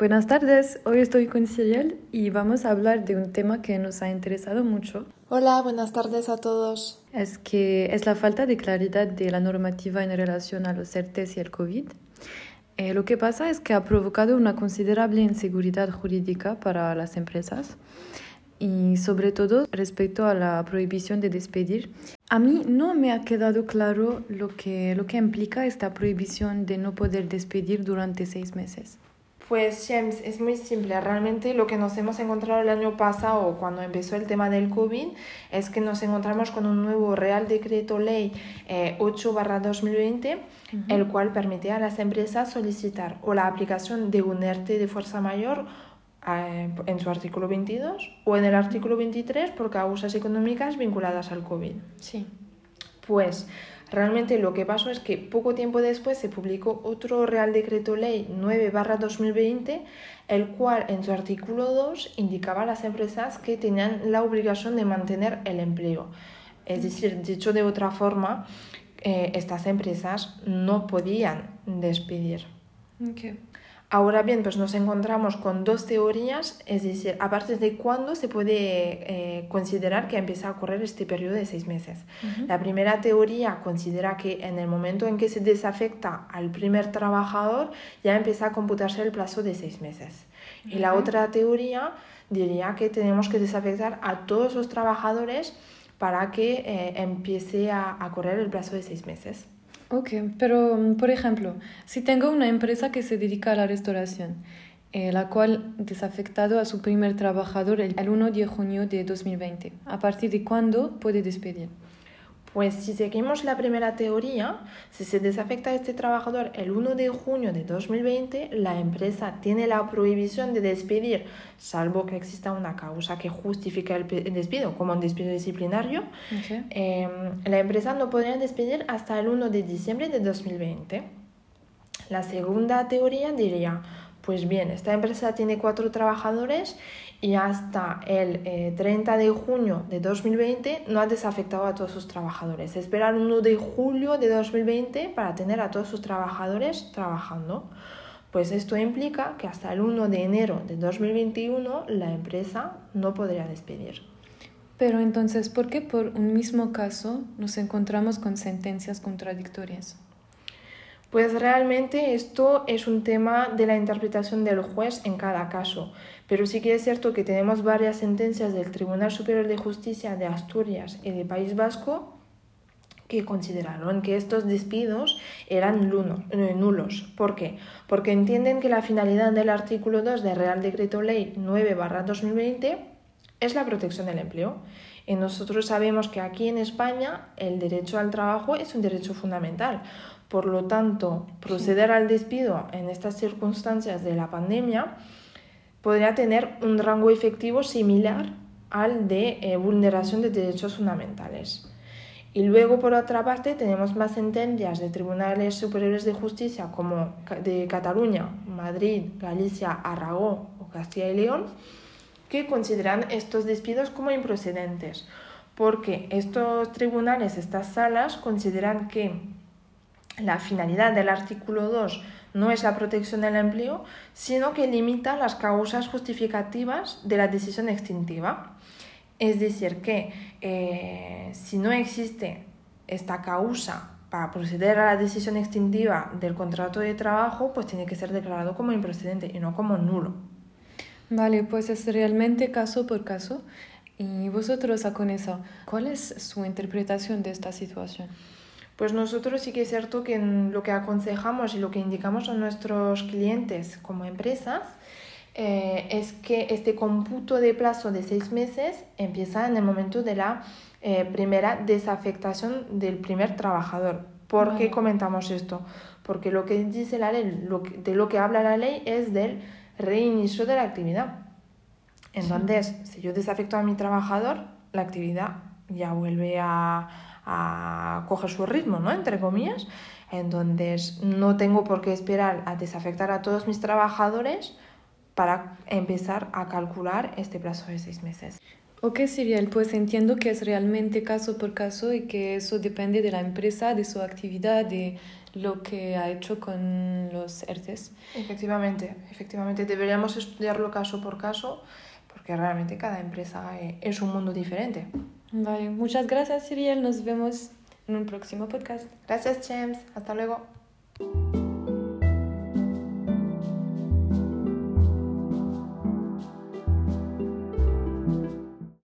Buenas tardes, hoy estoy con Cyril y vamos a hablar de un tema que nos ha interesado mucho. Hola, buenas tardes a todos. Es que es la falta de claridad de la normativa en relación a los CERTES y el COVID. Eh, lo que pasa es que ha provocado una considerable inseguridad jurídica para las empresas y sobre todo respecto a la prohibición de despedir. A mí no me ha quedado claro lo que, lo que implica esta prohibición de no poder despedir durante seis meses. Pues James, es muy simple. Realmente lo que nos hemos encontrado el año pasado cuando empezó el tema del COVID es que nos encontramos con un nuevo Real Decreto Ley 8-2020, eh, el cual permitía a las empresas solicitar o la aplicación de un ERTE de fuerza mayor eh, en su artículo 22 o en el artículo 23 por causas económicas vinculadas al COVID. Sí. Pues realmente lo que pasó es que poco tiempo después se publicó otro Real Decreto Ley 9-2020, el cual en su artículo 2 indicaba a las empresas que tenían la obligación de mantener el empleo. Es decir, dicho de otra forma, eh, estas empresas no podían despedir. Ahora bien, pues nos encontramos con dos teorías, es decir, a partir de cuándo se puede eh, considerar que empieza a ocurrir este periodo de seis meses. La primera teoría considera que en el momento en que se desafecta al primer trabajador ya empieza a computarse el plazo de seis meses. Y la otra teoría diría que tenemos que desafectar a todos los trabajadores para que eh, empiece a correr el plazo de seis meses. Ok, pero mm, por ejemplo, si tengo una empresa que se dedica a la restauración, eh, la cual desafectado a su primer trabajador el 1 de junio de 2020, ¿a partir de cuándo puede despedir? Pues si seguimos la primera teoría, si se desafecta a este trabajador el 1 de junio de 2020, la empresa tiene la prohibición de despedir, salvo que exista una causa que justifique el despido, como un despido disciplinario. Em, la empresa no podría despedir hasta el 1 de diciembre de 2020. La segunda teoría diría, pues bien, esta empresa tiene cuatro trabajadores y hasta el 30 eh, de junio de 2020 no ha desafectado a todos sus trabajadores. Esperar 1 de julio de 2020 para tener a todos sus trabajadores trabajando. Pues esto implica que hasta el 1 de enero de 2021 la empresa no podría despedir. Pero entonces, ¿por qué por un mismo caso nos encontramos con sentencias contradictorias? Pues realmente esto es un tema de la interpretación del juez en cada caso, pero sí que es cierto que tenemos varias sentencias del Tribunal Superior de Justicia de Asturias y de País Vasco que consideraron que estos despidos eran eh, nulos. ¿Por qué? Porque entienden que la finalidad del artículo 2 del Real Decreto Ley 9-2020 es la protección del empleo. Y nosotros sabemos que aquí en España el derecho al trabajo es un derecho fundamental. Por lo tanto, proceder al despido en estas circunstancias de la pandemia podría tener un rango efectivo similar al de eh, vulneración de derechos fundamentales. Y luego, por otra parte, tenemos más sentencias de tribunales superiores de justicia como de Cataluña, Madrid, Galicia, Aragón o Castilla y León, que consideran estos despidos como improcedentes, porque estos tribunales, estas salas, consideran que la finalidad del artículo 2 no es la protección del empleo, sino que limita las causas justificativas de la decisión extintiva. Es decir, que eh, si no existe esta causa para proceder a la decisión extintiva del contrato de trabajo, pues tiene que ser declarado como improcedente y no como nulo. Vale, pues es realmente caso por caso. ¿Y vosotros, eso cuál es su interpretación de esta situación? Pues nosotros sí que es cierto que lo que aconsejamos y lo que indicamos a nuestros clientes como empresas eh, es que este cómputo de plazo de seis meses empieza en el momento de la eh, primera desafectación del primer trabajador. ¿Por qué comentamos esto? Porque lo que dice la ley, lo de lo que habla la ley es del reinicio de la actividad. Entonces, si yo desafecto a mi trabajador, la actividad ya vuelve a, a coger su ritmo, ¿no? Entre comillas. Entonces, no tengo por qué esperar a desafectar a todos mis trabajadores para empezar a calcular este plazo de seis meses. Ok, Siriel, pues entiendo que es realmente caso por caso y que eso depende de la empresa, de su actividad, de lo que ha hecho con los ERTES. Efectivamente, efectivamente, deberíamos estudiarlo caso por caso porque realmente cada empresa eh, es un mundo diferente. Vale, muchas gracias, Siriel. Nos vemos en un próximo podcast. Gracias, James. Hasta luego.